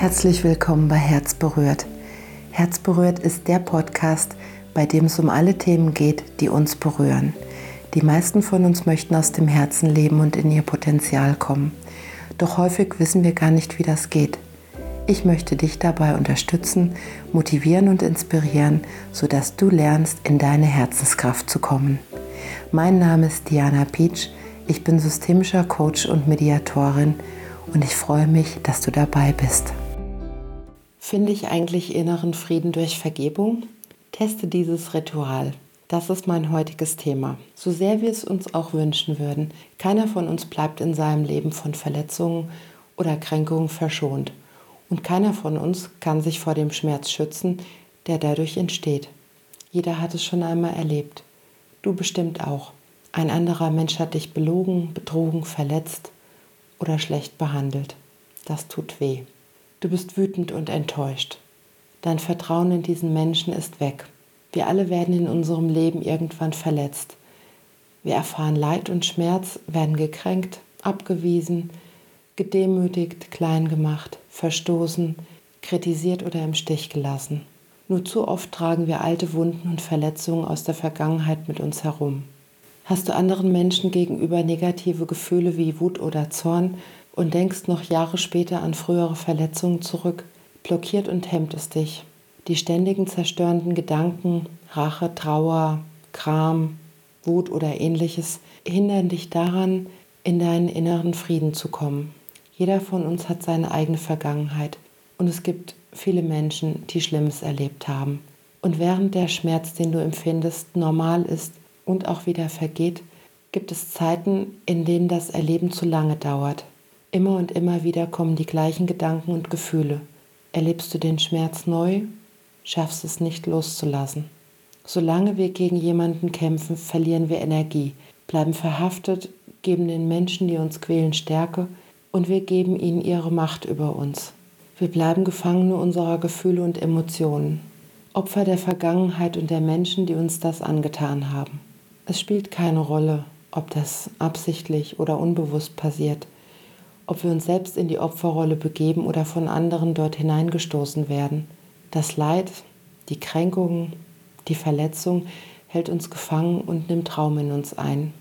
Herzlich willkommen bei Herz berührt. Herz berührt ist der Podcast, bei dem es um alle Themen geht, die uns berühren. Die meisten von uns möchten aus dem Herzen leben und in ihr Potenzial kommen. Doch häufig wissen wir gar nicht, wie das geht. Ich möchte dich dabei unterstützen, motivieren und inspirieren, sodass du lernst, in deine Herzenskraft zu kommen. Mein Name ist Diana Peach. Ich bin systemischer Coach und Mediatorin und ich freue mich, dass du dabei bist. Finde ich eigentlich inneren Frieden durch Vergebung? Teste dieses Ritual. Das ist mein heutiges Thema. So sehr wir es uns auch wünschen würden, keiner von uns bleibt in seinem Leben von Verletzungen oder Kränkungen verschont. Und keiner von uns kann sich vor dem Schmerz schützen, der dadurch entsteht. Jeder hat es schon einmal erlebt. Du bestimmt auch. Ein anderer Mensch hat dich belogen, betrogen, verletzt oder schlecht behandelt. Das tut weh. Du bist wütend und enttäuscht. Dein Vertrauen in diesen Menschen ist weg. Wir alle werden in unserem Leben irgendwann verletzt. Wir erfahren Leid und Schmerz, werden gekränkt, abgewiesen, gedemütigt, klein gemacht, verstoßen, kritisiert oder im Stich gelassen. Nur zu oft tragen wir alte Wunden und Verletzungen aus der Vergangenheit mit uns herum. Hast du anderen Menschen gegenüber negative Gefühle wie Wut oder Zorn, und denkst noch Jahre später an frühere Verletzungen zurück, blockiert und hemmt es dich. Die ständigen zerstörenden Gedanken, Rache, Trauer, Kram, Wut oder ähnliches hindern dich daran, in deinen inneren Frieden zu kommen. Jeder von uns hat seine eigene Vergangenheit und es gibt viele Menschen, die Schlimmes erlebt haben. Und während der Schmerz, den du empfindest, normal ist und auch wieder vergeht, gibt es Zeiten, in denen das Erleben zu lange dauert. Immer und immer wieder kommen die gleichen Gedanken und Gefühle. Erlebst du den Schmerz neu, schaffst es nicht loszulassen. Solange wir gegen jemanden kämpfen, verlieren wir Energie, bleiben verhaftet, geben den Menschen, die uns quälen, Stärke und wir geben ihnen ihre Macht über uns. Wir bleiben Gefangene unserer Gefühle und Emotionen, Opfer der Vergangenheit und der Menschen, die uns das angetan haben. Es spielt keine Rolle, ob das absichtlich oder unbewusst passiert ob wir uns selbst in die Opferrolle begeben oder von anderen dort hineingestoßen werden. Das Leid, die Kränkung, die Verletzung hält uns gefangen und nimmt Raum in uns ein.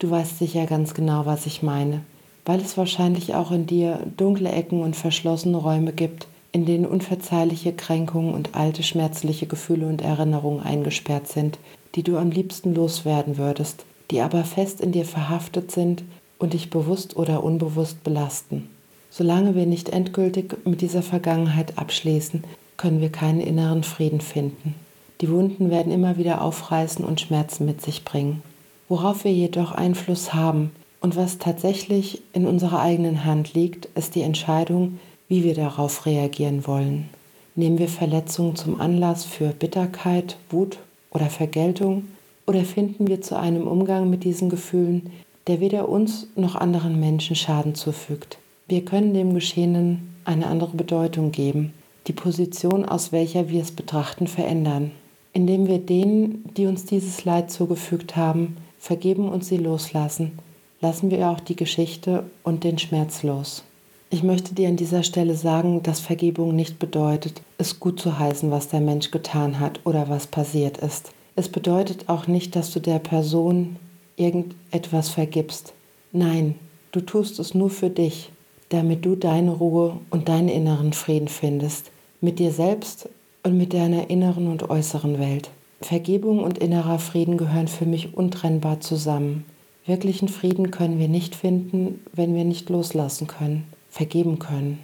Du weißt sicher ganz genau, was ich meine, weil es wahrscheinlich auch in dir dunkle Ecken und verschlossene Räume gibt, in denen unverzeihliche Kränkungen und alte schmerzliche Gefühle und Erinnerungen eingesperrt sind, die du am liebsten loswerden würdest, die aber fest in dir verhaftet sind und dich bewusst oder unbewusst belasten. Solange wir nicht endgültig mit dieser Vergangenheit abschließen, können wir keinen inneren Frieden finden. Die Wunden werden immer wieder aufreißen und Schmerzen mit sich bringen. Worauf wir jedoch Einfluss haben und was tatsächlich in unserer eigenen Hand liegt, ist die Entscheidung, wie wir darauf reagieren wollen. Nehmen wir Verletzungen zum Anlass für Bitterkeit, Wut oder Vergeltung oder finden wir zu einem Umgang mit diesen Gefühlen, der weder uns noch anderen Menschen Schaden zufügt. Wir können dem Geschehenen eine andere Bedeutung geben, die Position, aus welcher wir es betrachten, verändern. Indem wir denen, die uns dieses Leid zugefügt haben, vergeben und sie loslassen, lassen wir auch die Geschichte und den Schmerz los. Ich möchte dir an dieser Stelle sagen, dass Vergebung nicht bedeutet, es gut zu heißen, was der Mensch getan hat oder was passiert ist. Es bedeutet auch nicht, dass du der Person, irgendetwas vergibst. Nein, du tust es nur für dich, damit du deine Ruhe und deinen inneren Frieden findest, mit dir selbst und mit deiner inneren und äußeren Welt. Vergebung und innerer Frieden gehören für mich untrennbar zusammen. Wirklichen Frieden können wir nicht finden, wenn wir nicht loslassen können, vergeben können.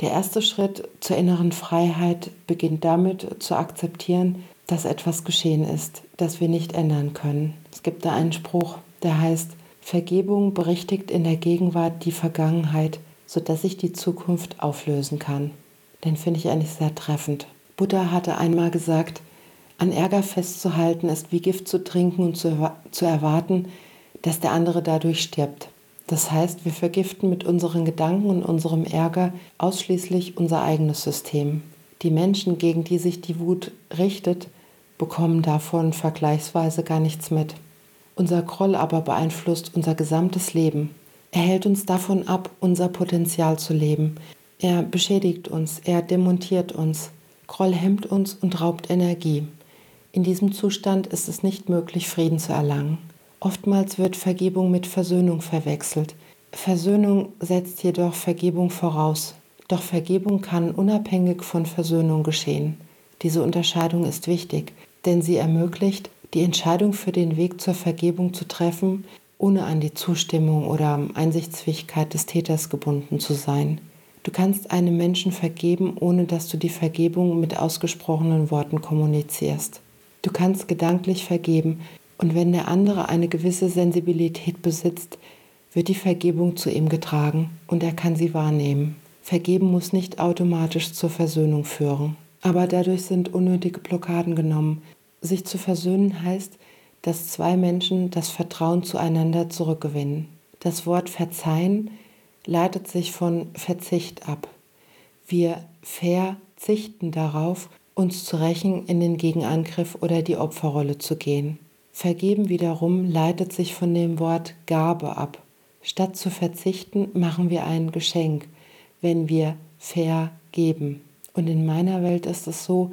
Der erste Schritt zur inneren Freiheit beginnt damit zu akzeptieren, dass etwas geschehen ist, das wir nicht ändern können. Es gibt da einen Spruch, der heißt, Vergebung berichtigt in der Gegenwart die Vergangenheit, sodass sich die Zukunft auflösen kann. Den finde ich eigentlich sehr treffend. Buddha hatte einmal gesagt, an Ärger festzuhalten ist wie Gift zu trinken und zu, zu erwarten, dass der andere dadurch stirbt. Das heißt, wir vergiften mit unseren Gedanken und unserem Ärger ausschließlich unser eigenes System. Die Menschen, gegen die sich die Wut richtet, bekommen davon vergleichsweise gar nichts mit. Unser Groll aber beeinflusst unser gesamtes Leben. Er hält uns davon ab, unser Potenzial zu leben, Er beschädigt uns, er demontiert uns. Groll hemmt uns und raubt Energie. In diesem Zustand ist es nicht möglich, Frieden zu erlangen. Oftmals wird Vergebung mit Versöhnung verwechselt. Versöhnung setzt jedoch Vergebung voraus. Doch Vergebung kann unabhängig von Versöhnung geschehen. Diese Unterscheidung ist wichtig, denn sie ermöglicht, die Entscheidung für den Weg zur Vergebung zu treffen, ohne an die Zustimmung oder Einsichtsfähigkeit des Täters gebunden zu sein. Du kannst einem Menschen vergeben, ohne dass du die Vergebung mit ausgesprochenen Worten kommunizierst. Du kannst gedanklich vergeben, und wenn der andere eine gewisse Sensibilität besitzt, wird die Vergebung zu ihm getragen und er kann sie wahrnehmen. Vergeben muss nicht automatisch zur Versöhnung führen, aber dadurch sind unnötige Blockaden genommen. Sich zu versöhnen heißt, dass zwei Menschen das Vertrauen zueinander zurückgewinnen. Das Wort verzeihen leitet sich von Verzicht ab. Wir verzichten darauf, uns zu rächen, in den Gegenangriff oder die Opferrolle zu gehen. Vergeben wiederum leitet sich von dem Wort Gabe ab. Statt zu verzichten, machen wir ein Geschenk, wenn wir vergeben. Und in meiner Welt ist es so,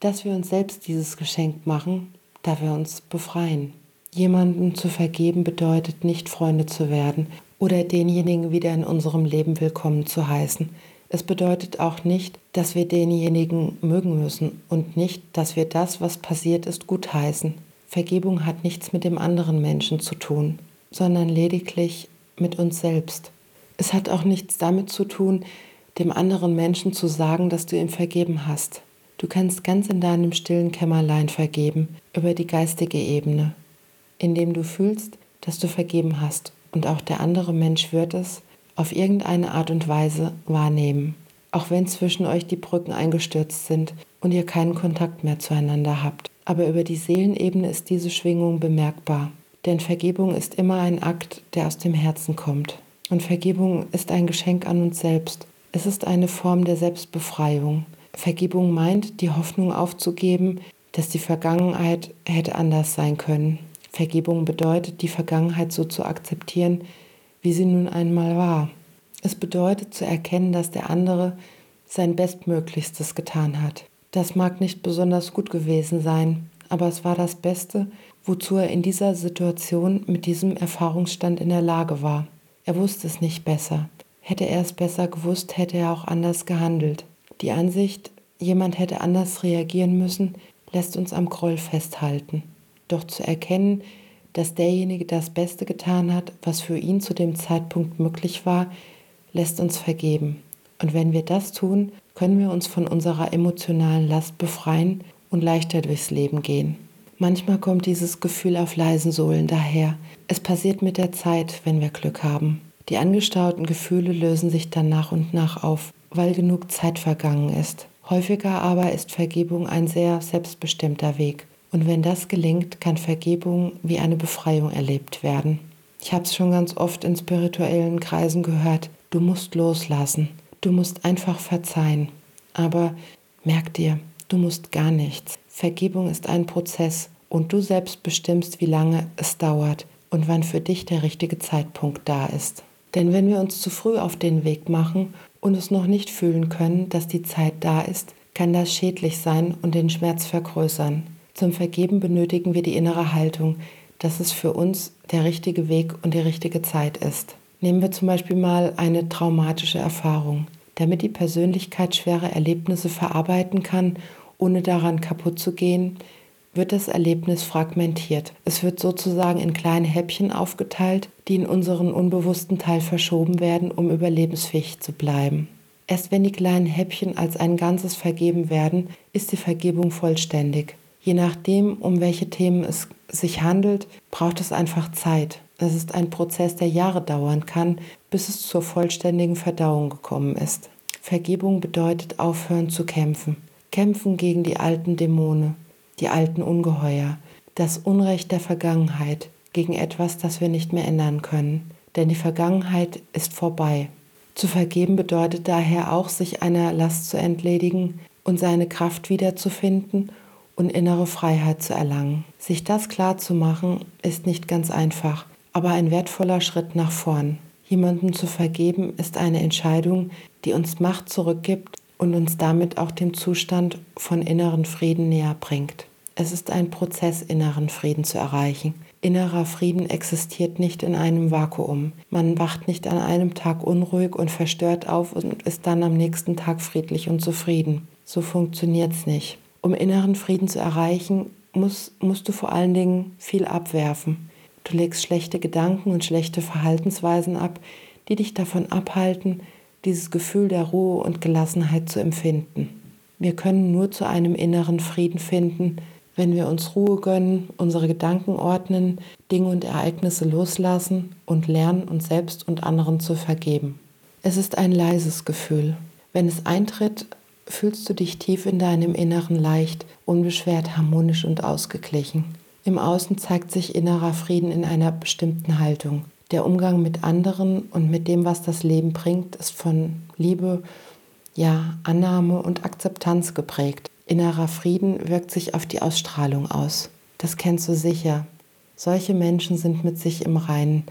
dass wir uns selbst dieses Geschenk machen, da wir uns befreien. Jemandem zu vergeben bedeutet nicht Freunde zu werden oder denjenigen wieder in unserem Leben willkommen zu heißen. Es bedeutet auch nicht, dass wir denjenigen mögen müssen und nicht, dass wir das, was passiert ist, gutheißen. Vergebung hat nichts mit dem anderen Menschen zu tun, sondern lediglich mit uns selbst. Es hat auch nichts damit zu tun, dem anderen Menschen zu sagen, dass du ihm vergeben hast. Du kannst ganz in deinem stillen Kämmerlein vergeben, über die geistige Ebene, indem du fühlst, dass du vergeben hast und auch der andere Mensch wird es auf irgendeine Art und Weise wahrnehmen, auch wenn zwischen euch die Brücken eingestürzt sind und ihr keinen Kontakt mehr zueinander habt. Aber über die Seelenebene ist diese Schwingung bemerkbar, denn Vergebung ist immer ein Akt, der aus dem Herzen kommt. Und Vergebung ist ein Geschenk an uns selbst. Es ist eine Form der Selbstbefreiung. Vergebung meint, die Hoffnung aufzugeben, dass die Vergangenheit hätte anders sein können. Vergebung bedeutet, die Vergangenheit so zu akzeptieren, wie sie nun einmal war. Es bedeutet zu erkennen, dass der andere sein Bestmöglichstes getan hat. Das mag nicht besonders gut gewesen sein, aber es war das Beste, wozu er in dieser Situation mit diesem Erfahrungsstand in der Lage war. Er wusste es nicht besser. Hätte er es besser gewusst, hätte er auch anders gehandelt. Die Ansicht, jemand hätte anders reagieren müssen, lässt uns am Groll festhalten. Doch zu erkennen, dass derjenige das Beste getan hat, was für ihn zu dem Zeitpunkt möglich war, lässt uns vergeben. Und wenn wir das tun, können wir uns von unserer emotionalen Last befreien und leichter durchs Leben gehen. Manchmal kommt dieses Gefühl auf leisen Sohlen daher. Es passiert mit der Zeit, wenn wir Glück haben. Die angestauten Gefühle lösen sich dann nach und nach auf, weil genug Zeit vergangen ist. Häufiger aber ist Vergebung ein sehr selbstbestimmter Weg. Und wenn das gelingt, kann Vergebung wie eine Befreiung erlebt werden. Ich habe es schon ganz oft in spirituellen Kreisen gehört. Du musst loslassen. Du musst einfach verzeihen. Aber merk dir, du musst gar nichts. Vergebung ist ein Prozess und du selbst bestimmst, wie lange es dauert und wann für dich der richtige Zeitpunkt da ist. Denn wenn wir uns zu früh auf den Weg machen und es noch nicht fühlen können, dass die Zeit da ist, kann das schädlich sein und den Schmerz vergrößern. Zum Vergeben benötigen wir die innere Haltung, dass es für uns der richtige Weg und die richtige Zeit ist. Nehmen wir zum Beispiel mal eine traumatische Erfahrung. Damit die Persönlichkeit schwere Erlebnisse verarbeiten kann, ohne daran kaputt zu gehen, wird das Erlebnis fragmentiert. Es wird sozusagen in kleine Häppchen aufgeteilt, die in unseren unbewussten Teil verschoben werden, um überlebensfähig zu bleiben. Erst wenn die kleinen Häppchen als ein Ganzes vergeben werden, ist die Vergebung vollständig. Je nachdem, um welche Themen es sich handelt, braucht es einfach Zeit. Es ist ein Prozess, der Jahre dauern kann, bis es zur vollständigen Verdauung gekommen ist. Vergebung bedeutet aufhören zu kämpfen. Kämpfen gegen die alten Dämonen, die alten Ungeheuer, das Unrecht der Vergangenheit, gegen etwas, das wir nicht mehr ändern können. Denn die Vergangenheit ist vorbei. Zu vergeben bedeutet daher auch, sich einer Last zu entledigen und seine Kraft wiederzufinden und innere Freiheit zu erlangen. Sich das klar zu machen, ist nicht ganz einfach, aber ein wertvoller Schritt nach vorn. Jemandem zu vergeben ist eine Entscheidung, die uns Macht zurückgibt und uns damit auch dem Zustand von inneren Frieden näher bringt. Es ist ein Prozess, inneren Frieden zu erreichen. Innerer Frieden existiert nicht in einem Vakuum. Man wacht nicht an einem Tag unruhig und verstört auf und ist dann am nächsten Tag friedlich und zufrieden. So funktioniert es nicht. Um inneren Frieden zu erreichen, musst, musst du vor allen Dingen viel abwerfen. Du legst schlechte Gedanken und schlechte Verhaltensweisen ab, die dich davon abhalten, dieses Gefühl der Ruhe und Gelassenheit zu empfinden. Wir können nur zu einem inneren Frieden finden, wenn wir uns Ruhe gönnen, unsere Gedanken ordnen, Dinge und Ereignisse loslassen und lernen, uns selbst und anderen zu vergeben. Es ist ein leises Gefühl. Wenn es eintritt, fühlst du dich tief in deinem Inneren leicht, unbeschwert, harmonisch und ausgeglichen. Im Außen zeigt sich innerer Frieden in einer bestimmten Haltung. Der Umgang mit anderen und mit dem, was das Leben bringt, ist von Liebe, ja, Annahme und Akzeptanz geprägt. Innerer Frieden wirkt sich auf die Ausstrahlung aus. Das kennst du sicher. Solche Menschen sind mit sich im Reinen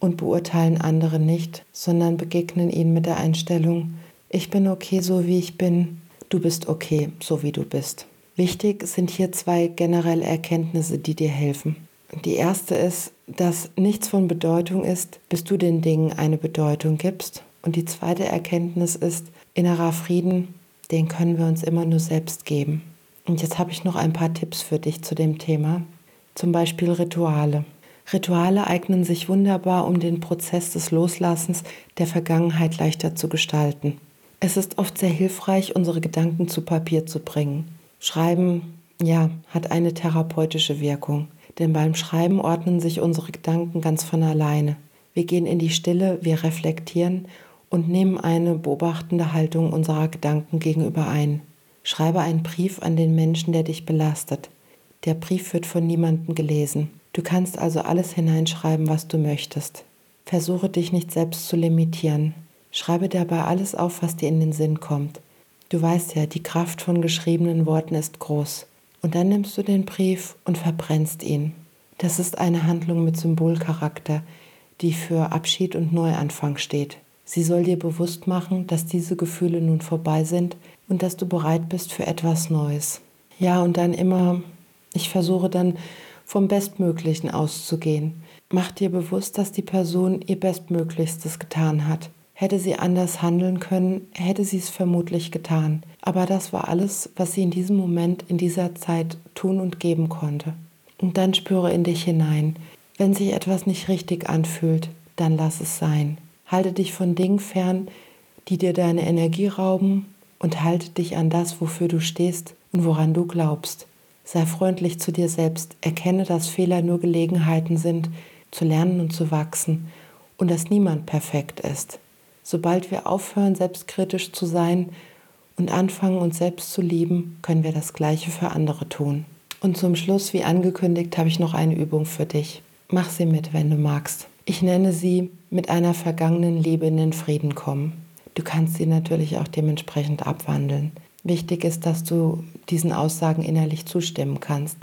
und beurteilen andere nicht, sondern begegnen ihnen mit der Einstellung, ich bin okay so wie ich bin, du bist okay so wie du bist. Wichtig sind hier zwei generelle Erkenntnisse, die dir helfen. Die erste ist, dass nichts von Bedeutung ist, bis du den Dingen eine Bedeutung gibst. Und die zweite Erkenntnis ist, innerer Frieden den können wir uns immer nur selbst geben. Und jetzt habe ich noch ein paar Tipps für dich zu dem Thema. Zum Beispiel Rituale. Rituale eignen sich wunderbar, um den Prozess des Loslassens der Vergangenheit leichter zu gestalten. Es ist oft sehr hilfreich, unsere Gedanken zu Papier zu bringen. Schreiben, ja, hat eine therapeutische Wirkung, denn beim Schreiben ordnen sich unsere Gedanken ganz von alleine. Wir gehen in die Stille, wir reflektieren und nehmen eine beobachtende Haltung unserer Gedanken gegenüber ein. Schreibe einen Brief an den Menschen, der dich belastet. Der Brief wird von niemandem gelesen. Du kannst also alles hineinschreiben, was du möchtest. Versuche dich nicht selbst zu limitieren. Schreibe dabei alles auf, was dir in den Sinn kommt. Du weißt ja, die Kraft von geschriebenen Worten ist groß. Und dann nimmst du den Brief und verbrennst ihn. Das ist eine Handlung mit Symbolcharakter, die für Abschied und Neuanfang steht. Sie soll dir bewusst machen, dass diese Gefühle nun vorbei sind und dass du bereit bist für etwas Neues. Ja, und dann immer, ich versuche dann vom Bestmöglichen auszugehen. Mach dir bewusst, dass die Person ihr Bestmöglichstes getan hat. Hätte sie anders handeln können, hätte sie es vermutlich getan. Aber das war alles, was sie in diesem Moment, in dieser Zeit tun und geben konnte. Und dann spüre in dich hinein. Wenn sich etwas nicht richtig anfühlt, dann lass es sein. Halte dich von Dingen fern, die dir deine Energie rauben und halte dich an das, wofür du stehst und woran du glaubst. Sei freundlich zu dir selbst, erkenne, dass Fehler nur Gelegenheiten sind, zu lernen und zu wachsen und dass niemand perfekt ist. Sobald wir aufhören, selbstkritisch zu sein und anfangen, uns selbst zu lieben, können wir das Gleiche für andere tun. Und zum Schluss, wie angekündigt, habe ich noch eine Übung für dich. Mach sie mit, wenn du magst. Ich nenne sie mit einer vergangenen Liebe in den Frieden kommen. Du kannst sie natürlich auch dementsprechend abwandeln. Wichtig ist, dass du diesen Aussagen innerlich zustimmen kannst.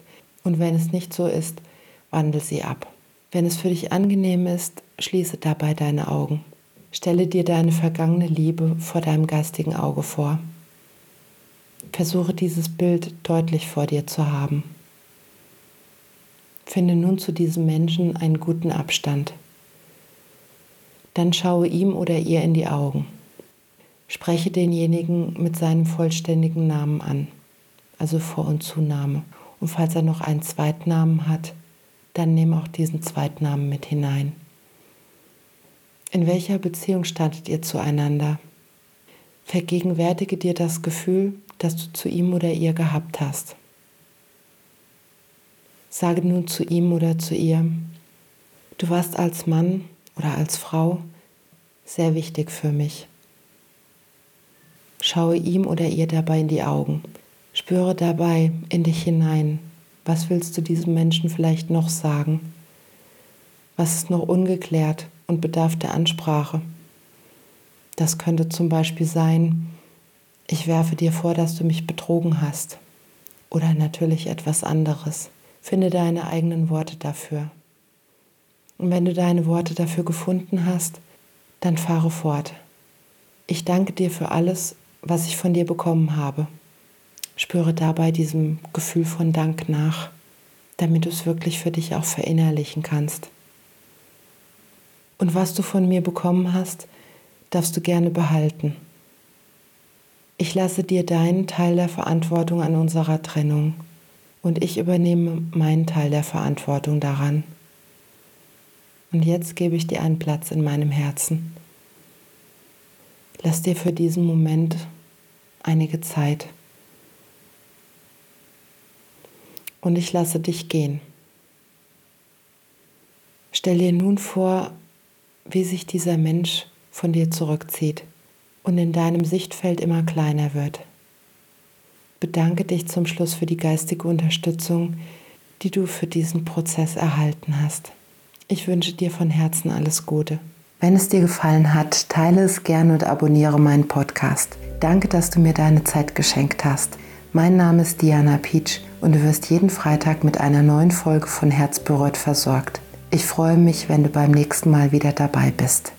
Und wenn es nicht so ist, wandel sie ab. Wenn es für dich angenehm ist, schließe dabei deine Augen. Stelle dir deine vergangene Liebe vor deinem geistigen Auge vor. Versuche dieses Bild deutlich vor dir zu haben. Finde nun zu diesem Menschen einen guten Abstand dann schaue ihm oder ihr in die Augen. Spreche denjenigen mit seinem vollständigen Namen an, also Vor- und Zunahme. Und falls er noch einen Zweitnamen hat, dann nehme auch diesen Zweitnamen mit hinein. In welcher Beziehung standet ihr zueinander? Vergegenwärtige dir das Gefühl, das du zu ihm oder ihr gehabt hast. Sage nun zu ihm oder zu ihr, du warst als Mann oder als Frau sehr wichtig für mich. Schaue ihm oder ihr dabei in die Augen. Spüre dabei in dich hinein. Was willst du diesem Menschen vielleicht noch sagen? Was ist noch ungeklärt und bedarf der Ansprache? Das könnte zum Beispiel sein, ich werfe dir vor, dass du mich betrogen hast. Oder natürlich etwas anderes. Finde deine eigenen Worte dafür. Und wenn du deine Worte dafür gefunden hast, Dann fahre fort. Ich danke dir für alles, was ich von dir bekommen habe. Spüre dabei diesem Gefühl von Dank nach, damit du es wirklich für dich auch verinnerlichen kannst. Und was du von mir bekommen hast, darfst du gerne behalten. Ich lasse dir deinen Teil der Verantwortung an unserer Trennung und ich übernehme meinen Teil der Verantwortung daran. Und jetzt gebe ich dir einen Platz in meinem Herzen. Lass dir für diesen Moment einige Zeit. Und ich lasse dich gehen. Stell dir nun vor, wie sich dieser Mensch von dir zurückzieht und in deinem Sichtfeld immer kleiner wird. Bedanke dich zum Schluss für die geistige Unterstützung, die du für diesen Prozess erhalten hast. Ich wünsche dir von Herzen alles Gute. Wenn es dir gefallen hat, teile es gerne und abonniere meinen Podcast. Danke, dass du mir deine Zeit geschenkt hast. Mein Name ist Diana Peach und du wirst jeden Freitag mit einer neuen Folge von Herz berührt versorgt. Ich freue mich, wenn du beim nächsten Mal wieder dabei bist.